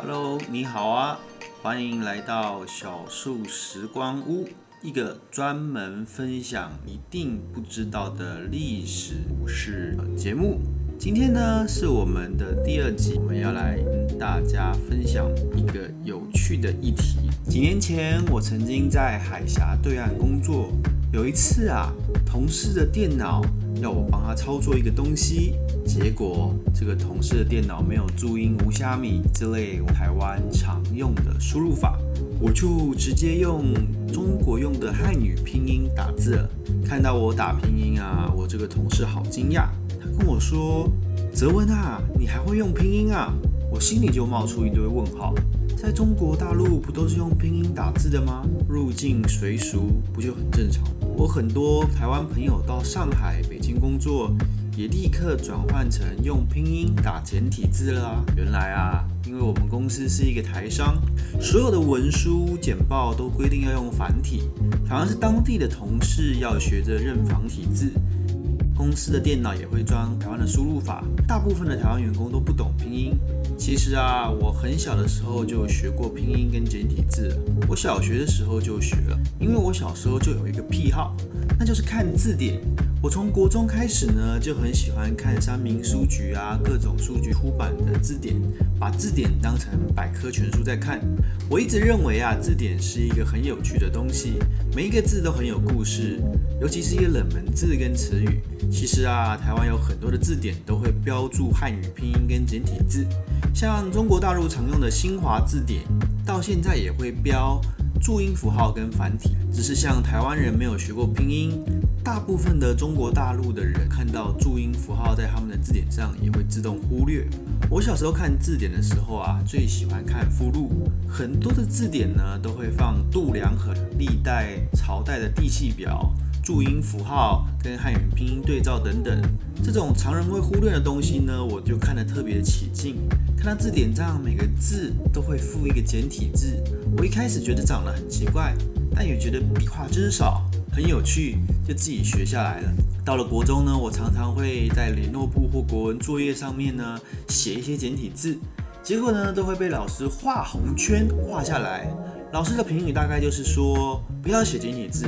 Hello，你好啊，欢迎来到小树时光屋，一个专门分享一定不知道的历史故事节目。今天呢是我们的第二集，我们要来跟大家分享一个有趣的议题。几年前，我曾经在海峡对岸工作，有一次啊，同事的电脑要我帮他操作一个东西。结果，这个同事的电脑没有注音、无虾米之类台湾常用的输入法，我就直接用中国用的汉语拼音打字了。看到我打拼音啊，我这个同事好惊讶，他跟我说：“泽文啊，你还会用拼音啊？”我心里就冒出一堆问号。在中国大陆不都是用拼音打字的吗？入境随俗不就很正常？我很多台湾朋友到上海、北京工作，也立刻转换成用拼音打简体字了啊！原来啊，因为我们公司是一个台商，所有的文书简报都规定要用繁体，反而是当地的同事要学着认繁体字。公司的电脑也会装台湾的输入法，大部分的台湾员工都不懂拼音。其实啊，我很小的时候就学过拼音跟简体字，我小学的时候就学了，因为我小时候就有一个癖好，那就是看字典。我从国中开始呢，就很喜欢看三明书局啊，各种书局出版的字典，把字典当成百科全书在看。我一直认为啊，字典是一个很有趣的东西，每一个字都很有故事，尤其是一些冷门字跟词语。其实啊，台湾有很多的字典都会标注汉语拼音跟简体字，像中国大陆常用的新华字典，到现在也会标注音符号跟繁体，只是像台湾人没有学过拼音。大部分的中国大陆的人看到注音符号在他们的字典上，也会自动忽略。我小时候看字典的时候啊，最喜欢看附录，很多的字典呢都会放度量衡、历代朝代的地系表、注音符号跟汉语拼音对照等等。这种常人会忽略的东西呢，我就看得特别起劲。看到字典上每个字都会附一个简体字，我一开始觉得长得很奇怪，但也觉得笔画真少。很有趣，就自己学下来了。到了国中呢，我常常会在联络簿或国文作业上面呢写一些简体字，结果呢都会被老师画红圈画下来。老师的评语大概就是说，不要写简体字，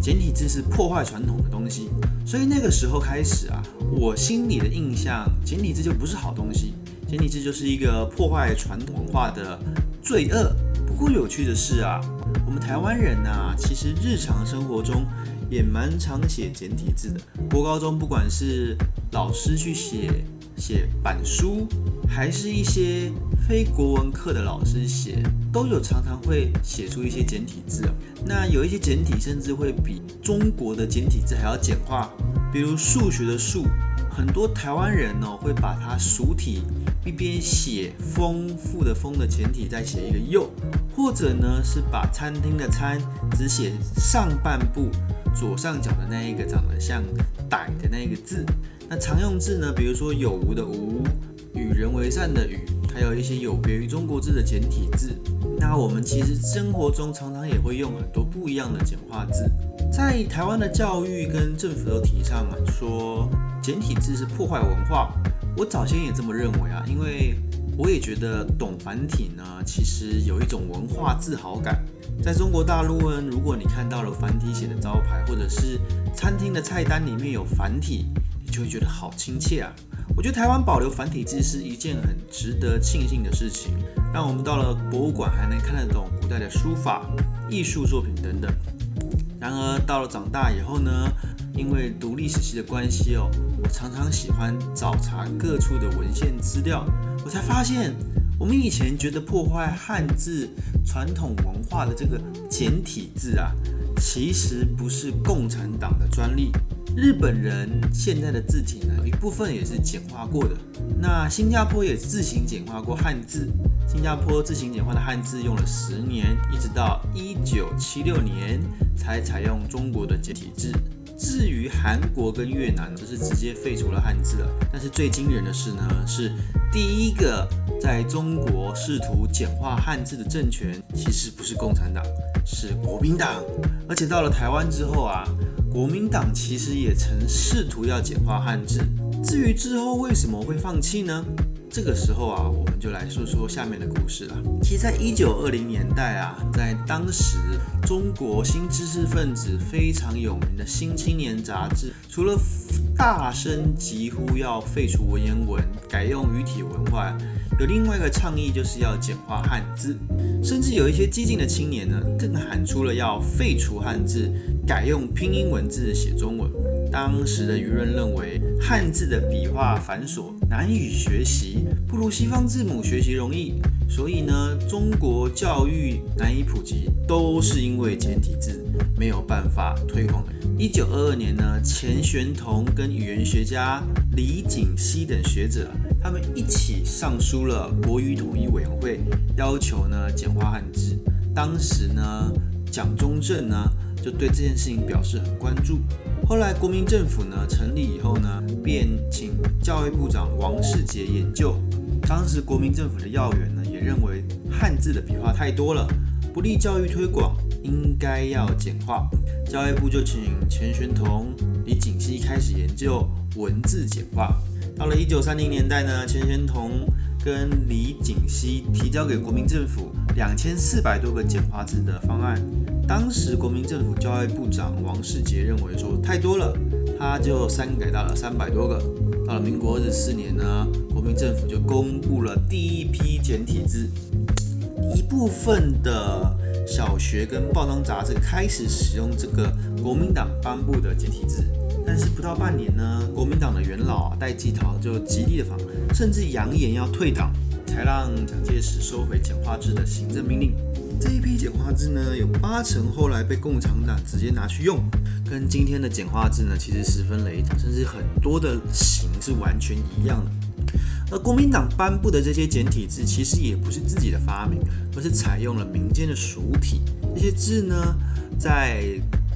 简体字是破坏传统的东西。所以那个时候开始啊，我心里的印象，简体字就不是好东西，简体字就是一个破坏传统文化的罪恶。不过有趣的是啊。我们台湾人呐，其实日常生活中也蛮常写简体字的。国高中不管是老师去写写板书，还是一些非国文课的老师写，都有常常会写出一些简体字。那有一些简体甚至会比中国的简体字还要简化，比如数学的数，很多台湾人呢会把它熟体。一边写丰富的丰的简体，再写一个又，或者呢是把餐厅的餐只写上半部左上角的那一个长得像歹的那个字。那常用字呢，比如说有无的无，与人为善的与，还有一些有别于中国字的简体字。那我们其实生活中常常也会用很多不一样的简化字。在台湾的教育跟政府都提倡啊，说简体字是破坏文化。我早先也这么认为啊，因为我也觉得懂繁体呢，其实有一种文化自豪感。在中国大陆呢，如果你看到了繁体写的招牌，或者是餐厅的菜单里面有繁体，你就会觉得好亲切啊。我觉得台湾保留繁体字是一件很值得庆幸的事情，让我们到了博物馆还能看得懂古代的书法、艺术作品等等。然而到了长大以后呢？因为读历史系的关系哦，我常常喜欢找查各处的文献资料，我才发现，我们以前觉得破坏汉字传统文化的这个简体字啊，其实不是共产党的专利。日本人现在的字体呢，一部分也是简化过的。那新加坡也自行简化过汉字，新加坡自行简化的汉字用了十年，一直到一九七六年才采用中国的简体字。至于韩国跟越南，则是直接废除了汉字了。但是最惊人的是呢，是第一个在中国试图简化汉字的政权，其实不是共产党，是国民党。而且到了台湾之后啊，国民党其实也曾试图要简化汉字。至于之后为什么会放弃呢？这个时候啊，我们就来说说下面的故事了。其实，在一九二零年代啊，在当时中国新知识分子非常有名的《新青年》杂志，除了大声疾呼要废除文言文，改用语体文外，有另外一个倡议就是要简化汉字，甚至有一些激进的青年呢，更喊出了要废除汉字，改用拼音文字写中文。当时的舆论认为，汉字的笔画繁琐，难以学习，不如西方字母学习容易。所以呢，中国教育难以普及，都是因为简体字没有办法推广的。一九二二年呢，钱玄同跟语言学家李锦熙等学者，他们一起上书了国语统一委员会，要求呢简化汉字。当时呢，蒋中正呢就对这件事情表示很关注。后来国民政府呢成立以后呢，便请教育部长王世杰研究。当时国民政府的要员呢也认为汉字的笔画太多了，不利教育推广，应该要简化。教育部就请钱玄同、李锦熙开始研究文字简化。到了一九三零年代呢，钱玄同跟李锦熙提交给国民政府两千四百多个简化字的方案。当时国民政府教育部长王世杰认为说太多了，他就删改到了三百多个。到了民国二十四年呢，国民政府就公布了第一批简体字，一部分的小学跟报章杂志开始使用这个国民党颁布的简体字。但是不到半年呢，国民党的元老戴季陶就极力的反对，甚至扬言要退党，才让蒋介石收回简化字的行政命令。这一批简化字呢，有八成后来被共产党直接拿去用，跟今天的简化字呢，其实十分雷同，甚至很多的形是完全一样的。而国民党颁布的这些简体字，其实也不是自己的发明，而是采用了民间的俗体。这些字呢，在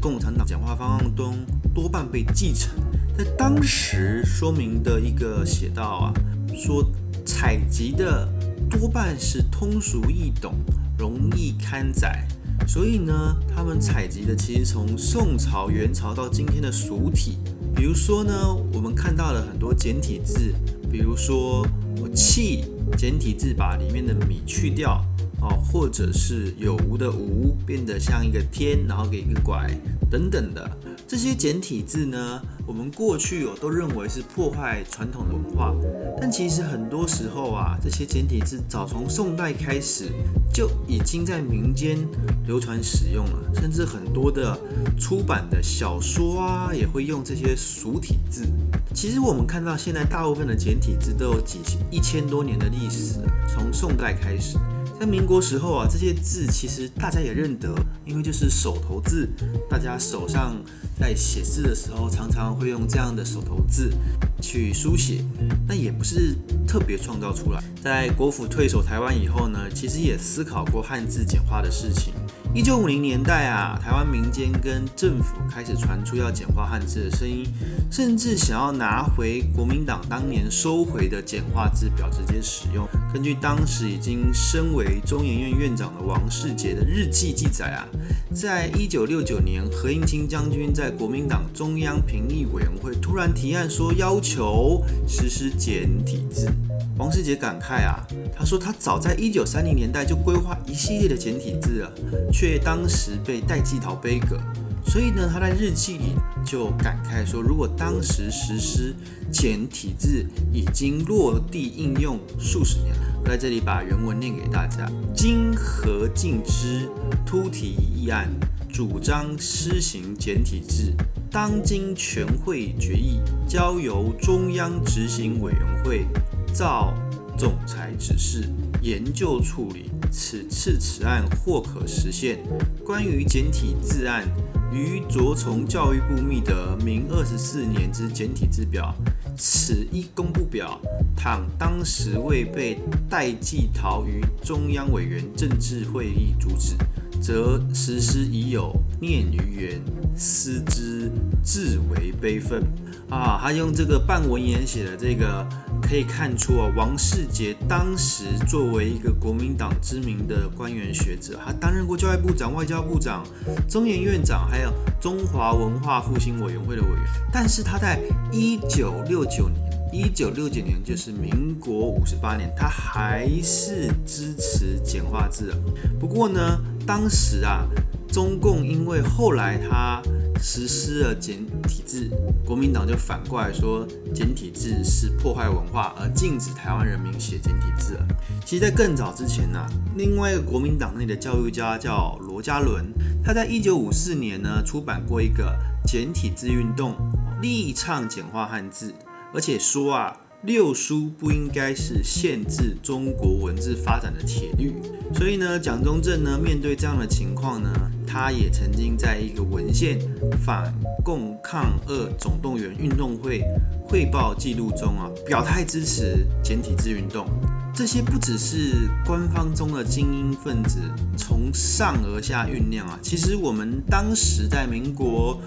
共产党简化方案中多半被继承。在当时说明的一个写道啊，说采集的多半是通俗易懂。容易刊载，所以呢，他们采集的其实从宋朝、元朝到今天的俗体，比如说呢，我们看到了很多简体字，比如说我弃简体字把里面的米去掉哦，或者是有无的无变得像一个天，然后给一个拐等等的这些简体字呢。我们过去哦都认为是破坏传统文化，但其实很多时候啊，这些简体字早从宋代开始就已经在民间流传使用了，甚至很多的出版的小说啊也会用这些俗体字。其实我们看到现在大部分的简体字都有几千一千多年的历史，从宋代开始。在民国时候啊，这些字其实大家也认得，因为就是手头字，大家手上在写字的时候，常常会用这样的手头字去书写，那也不是特别创造出来。在国府退守台湾以后呢，其实也思考过汉字简化的事情。一九五零年代啊，台湾民间跟政府开始传出要简化汉字的声音，甚至想要拿回国民党当年收回的简化字表直接使用。根据当时已经身为中研院院长的王世杰的日记记载啊，在一九六九年，何应钦将军在国民党中央评议委员会突然提案说，要求实施简体字。王世杰感慨啊，他说他早在一九三零年代就规划一系列的简体字了，却当时被戴季陶背革，所以呢，他在日记里就感慨说，如果当时实施简体字，已经落地应用数十年了。我在这里把原文念给大家：经何敬之突提议案，主张施行简体字，当今全会决议，交由中央执行委员会。照总裁指示研究处理，此次此案或可实现。关于简体字案，于着从教育部密得明二十四年之简体字表，此一公布表，倘当时未被代记逃于中央委员政治会议阻止，则实施已有念于原，思之至为悲愤。啊，他用这个半文言写的这个。可以看出啊，王世杰当时作为一个国民党知名的官员学者，他担任过教育部长、外交部长、中研院长，还有中华文化复兴委员会的委员。但是他在一九六九年一九六九年就是民国五十八年，他还是支持简化字。不过呢，当时啊，中共因为后来他实施了简体字，国民党就反过来说简体字是破坏文化，而禁止台湾人民写简体字了。其实，在更早之前呢，另外一个国民党内的教育家叫罗家伦，他在一九五四年呢出版过一个简体字运动，力倡简化汉字。而且说啊，六书不应该是限制中国文字发展的铁律。所以呢，蒋中正呢，面对这样的情况呢，他也曾经在一个文献反共抗俄总动员运动会汇报记录中啊，表态支持简体字运动。这些不只是官方中的精英分子从上而下酝酿啊，其实我们当时在民国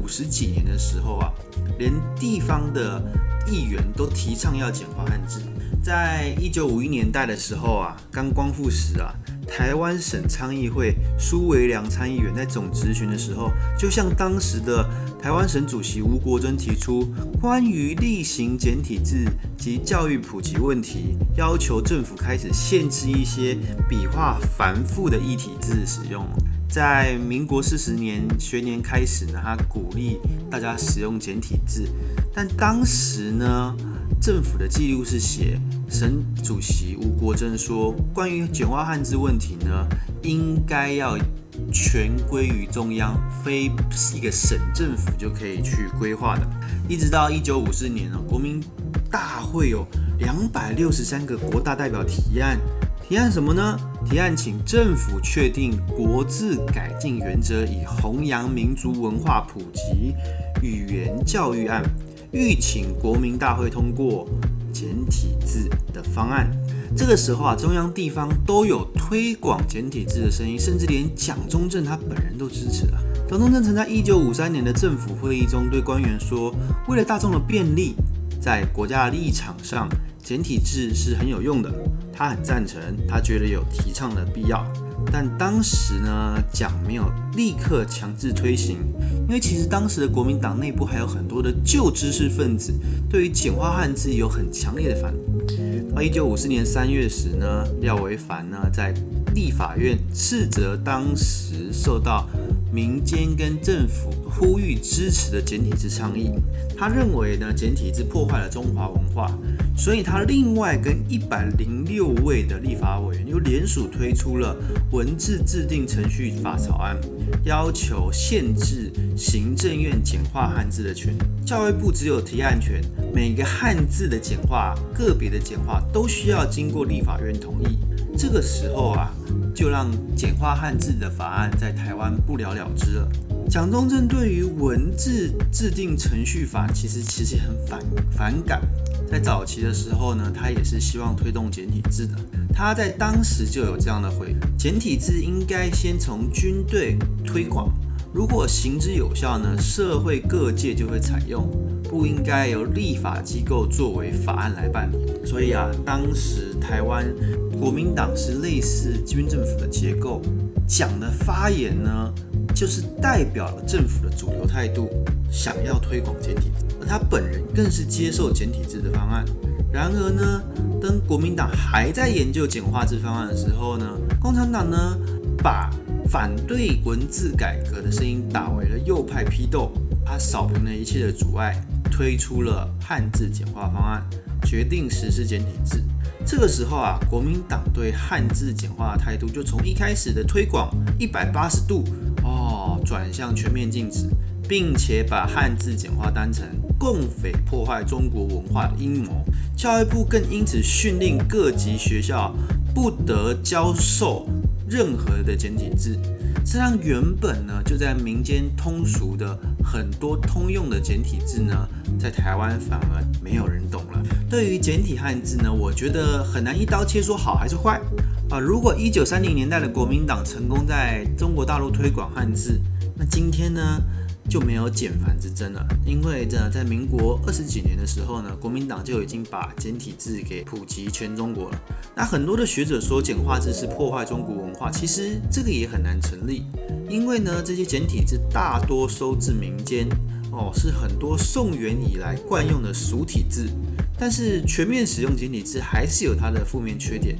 五十几年的时候啊，连地方的。议员都提倡要简化汉字。在一九五一年代的时候啊，刚光复时啊，台湾省参议会苏维良参议员在总质询的时候，就向当时的台湾省主席吴国桢提出关于例行简体字及教育普及问题，要求政府开始限制一些笔画繁复的异体字使用。在民国四十年学年开始呢，他鼓励大家使用简体字。但当时呢，政府的记录是写，省主席吴国桢说，关于简化汉字问题呢，应该要全归于中央，非一个省政府就可以去规划的。一直到一九五四年呢，国民大会有两百六十三个国大代表提案，提案什么呢？提案请政府确定国字改进原则，以弘扬民族文化普及语言教育案。欲请国民大会通过简体字的方案。这个时候啊，中央地方都有推广简体字的声音，甚至连蒋中正他本人都支持了。蒋中正曾在一九五三年的政府会议中对官员说：“为了大众的便利，在国家的立场上，简体字是很有用的。他很赞成，他觉得有提倡的必要。”但当时呢，蒋没有立刻强制推行，因为其实当时的国民党内部还有很多的旧知识分子，对于简化汉字有很强烈的反。到一九五四年三月时呢，廖维凡呢在立法院斥责当时受到民间跟政府呼吁支持的简体字倡议，他认为呢简体字破坏了中华文化。所以他另外跟一百零六位的立法委员又联署推出了文字制定程序法草案，要求限制行政院简化汉字的权，教育部只有提案权，每个汉字的简化、个别的简化都需要经过立法院同意。这个时候啊，就让简化汉字的法案在台湾不了了之了。蒋中正对于文字制定程序法其实其实很反反感。在早期的时候呢，他也是希望推动简体字的。他在当时就有这样的回：简体字应该先从军队推广，如果行之有效呢，社会各界就会采用，不应该由立法机构作为法案来办理。所以啊，当时台湾国民党是类似军政府的结构，讲的发言呢，就是代表了政府的主流态度，想要推广简体字。而他本人更是接受简体字的方案。然而呢，当国民党还在研究简化字方案的时候呢，共产党呢把反对文字改革的声音打为了右派批斗，他扫平了一切的阻碍，推出了汉字简化方案，决定实施简体字。这个时候啊，国民党对汉字简化的态度就从一开始的推广一百八十度哦，转向全面禁止。并且把汉字简化当成共匪破坏中国文化的阴谋，教育部更因此训令各级学校不得教授任何的简体字，这让原本呢就在民间通俗的很多通用的简体字呢，在台湾反而没有人懂了。对于简体汉字呢，我觉得很难一刀切说好还是坏啊。如果一九三零年代的国民党成功在中国大陆推广汉字，那今天呢？就没有简繁之争了，因为这在民国二十几年的时候呢，国民党就已经把简体字给普及全中国了。那很多的学者说简化字是破坏中国文化，其实这个也很难成立，因为呢，这些简体字大多收自民间，哦，是很多宋元以来惯用的俗体字。但是全面使用简体字还是有它的负面缺点，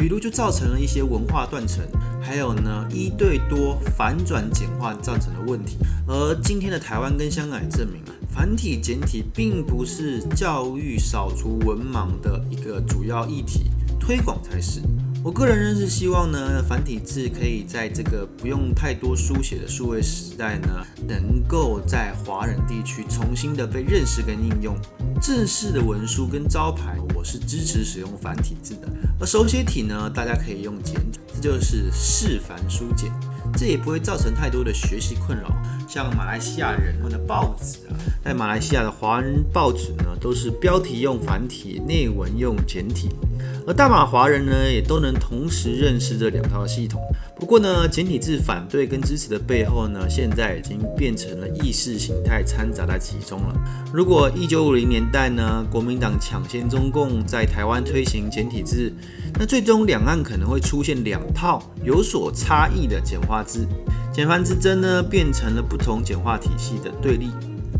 比如就造成了一些文化断层，还有呢一对多反转简化造成的问题。而今天的台湾跟香港也证明了，繁体简体并不是教育扫除文盲的一个主要议题，推广才是。我个人仍是希望呢，繁体字可以在这个不用太多书写的数位时代呢，能够在华人地区重新的被认识跟应用。正式的文书跟招牌，我是支持使用繁体字的。而手写体呢，大家可以用简体，这就是示繁书简，这也不会造成太多的学习困扰。像马来西亚人的报纸啊，在马来西亚的华人报纸呢，都是标题用繁体，内文用简体。而大马华人呢，也都能同时认识这两套系统。不过呢，简体字反对跟支持的背后呢，现在已经变成了意识形态掺杂在其中了。如果一九五零年代呢，国民党抢先中共在台湾推行简体字，那最终两岸可能会出现两套有所差异的简化字，简繁之争呢，变成了不同简化体系的对立。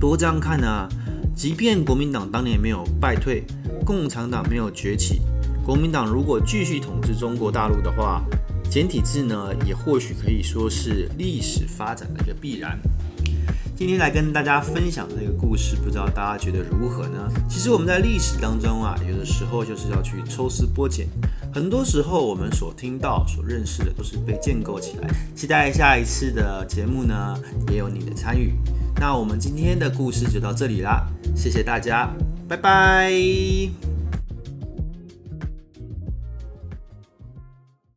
不过这样看呢，即便国民党当年没有败退，共产党没有崛起。国民党如果继续统治中国大陆的话，简体字呢也或许可以说是历史发展的一个必然。今天来跟大家分享这个故事，不知道大家觉得如何呢？其实我们在历史当中啊，有的时候就是要去抽丝剥茧，很多时候我们所听到、所认识的都是被建构起来。期待下一次的节目呢，也有你的参与。那我们今天的故事就到这里啦，谢谢大家，拜拜。